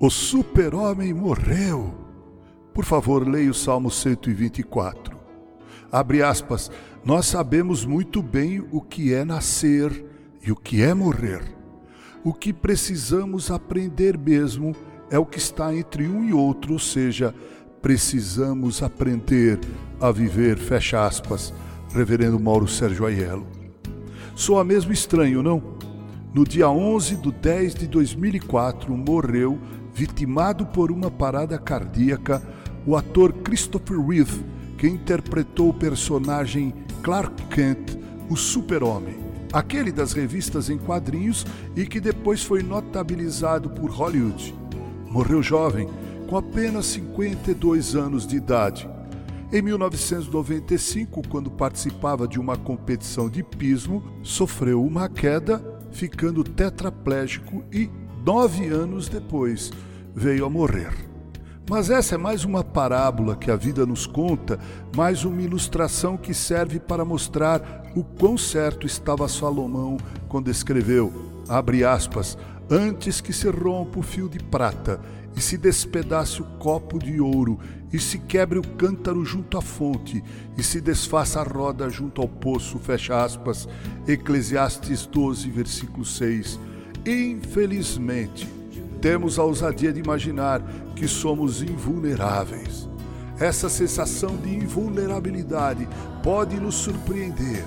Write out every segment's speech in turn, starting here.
O super-homem morreu. Por favor, leia o Salmo 124. Abre aspas. Nós sabemos muito bem o que é nascer e o que é morrer. O que precisamos aprender mesmo é o que está entre um e outro, ou seja, precisamos aprender a viver, fecha aspas, Reverendo Mauro Sérgio Aiello. Soa mesmo estranho, não? No dia 11 de 10 de 2004, morreu vitimado por uma parada cardíaca, o ator Christopher Reeve, que interpretou o personagem Clark Kent, o Super-Homem, aquele das revistas em quadrinhos e que depois foi notabilizado por Hollywood. Morreu jovem, com apenas 52 anos de idade. Em 1995, quando participava de uma competição de pismo, sofreu uma queda, ficando tetraplégico e, nove anos depois, veio a morrer. Mas essa é mais uma parábola que a vida nos conta, mais uma ilustração que serve para mostrar o quão certo estava Salomão quando escreveu, abre aspas, antes que se rompa o fio de prata e se despedace o copo de ouro e se quebre o cântaro junto à fonte e se desfaça a roda junto ao poço, fecha aspas, Eclesiastes 12, versículo 6. Infelizmente, temos a ousadia de imaginar que somos invulneráveis. Essa sensação de invulnerabilidade pode nos surpreender.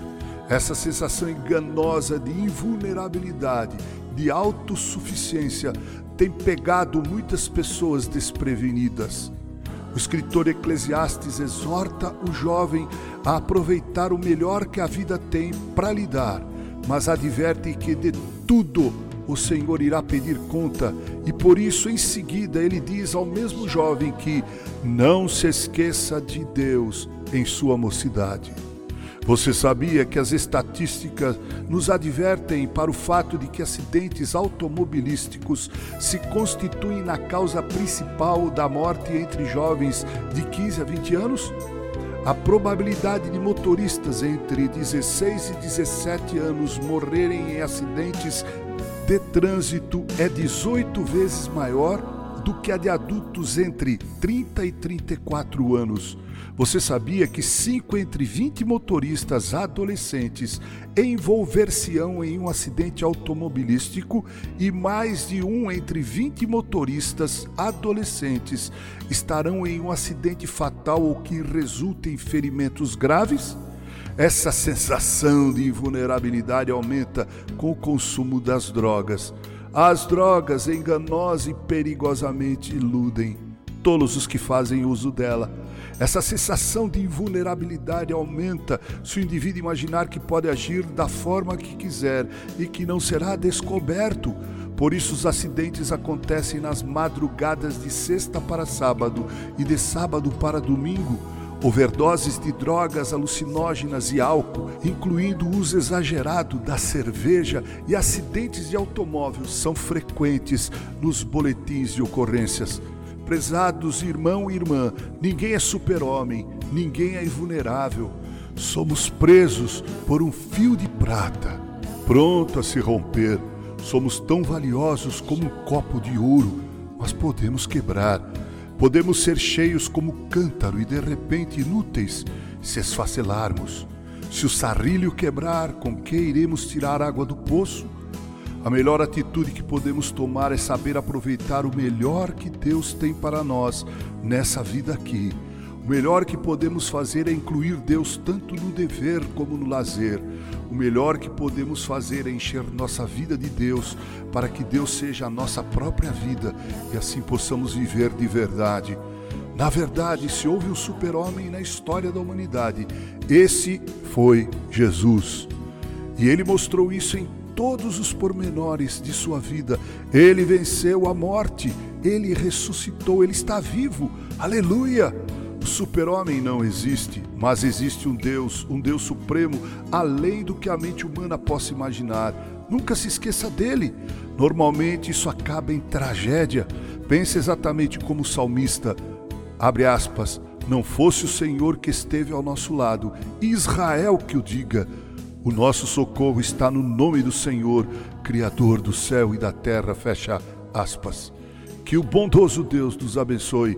Essa sensação enganosa de invulnerabilidade, de autossuficiência, tem pegado muitas pessoas desprevenidas. O escritor Eclesiastes exorta o jovem a aproveitar o melhor que a vida tem para lhe dar, mas adverte que de tudo o Senhor irá pedir conta, e por isso em seguida ele diz ao mesmo jovem que não se esqueça de Deus em sua mocidade. Você sabia que as estatísticas nos advertem para o fato de que acidentes automobilísticos se constituem na causa principal da morte entre jovens de 15 a 20 anos? A probabilidade de motoristas entre 16 e 17 anos morrerem em acidentes de trânsito é 18 vezes maior do que a de adultos entre 30 e 34 anos. Você sabia que 5 entre 20 motoristas adolescentes envolver-se-ão em um acidente automobilístico e mais de um entre 20 motoristas adolescentes estarão em um acidente fatal ou que resulte em ferimentos graves? Essa sensação de invulnerabilidade aumenta com o consumo das drogas. As drogas enganosas e perigosamente iludem todos os que fazem uso dela. Essa sensação de invulnerabilidade aumenta se o indivíduo imaginar que pode agir da forma que quiser e que não será descoberto. Por isso, os acidentes acontecem nas madrugadas de sexta para sábado e de sábado para domingo overdoses de drogas alucinógenas e álcool, incluindo o uso exagerado da cerveja e acidentes de automóvel, são frequentes nos boletins de ocorrências. Prezados irmão e irmã, ninguém é super-homem, ninguém é invulnerável. Somos presos por um fio de prata, pronto a se romper. Somos tão valiosos como um copo de ouro, mas podemos quebrar Podemos ser cheios como cântaro e de repente inúteis se esfacelarmos. Se o sarrilho quebrar, com que iremos tirar água do poço? A melhor atitude que podemos tomar é saber aproveitar o melhor que Deus tem para nós nessa vida aqui. O melhor que podemos fazer é incluir Deus tanto no dever como no lazer. O melhor que podemos fazer é encher nossa vida de Deus, para que Deus seja a nossa própria vida e assim possamos viver de verdade. Na verdade, se houve um super-homem na história da humanidade, esse foi Jesus. E ele mostrou isso em todos os pormenores de sua vida. Ele venceu a morte, ele ressuscitou, ele está vivo. Aleluia! O super-homem não existe, mas existe um Deus, um Deus supremo, além do que a mente humana possa imaginar. Nunca se esqueça dele. Normalmente isso acaba em tragédia. Pense exatamente como o salmista, abre aspas, não fosse o Senhor que esteve ao nosso lado, Israel que o diga. O nosso socorro está no nome do Senhor, Criador do céu e da terra. Fecha aspas. Que o bondoso Deus nos abençoe.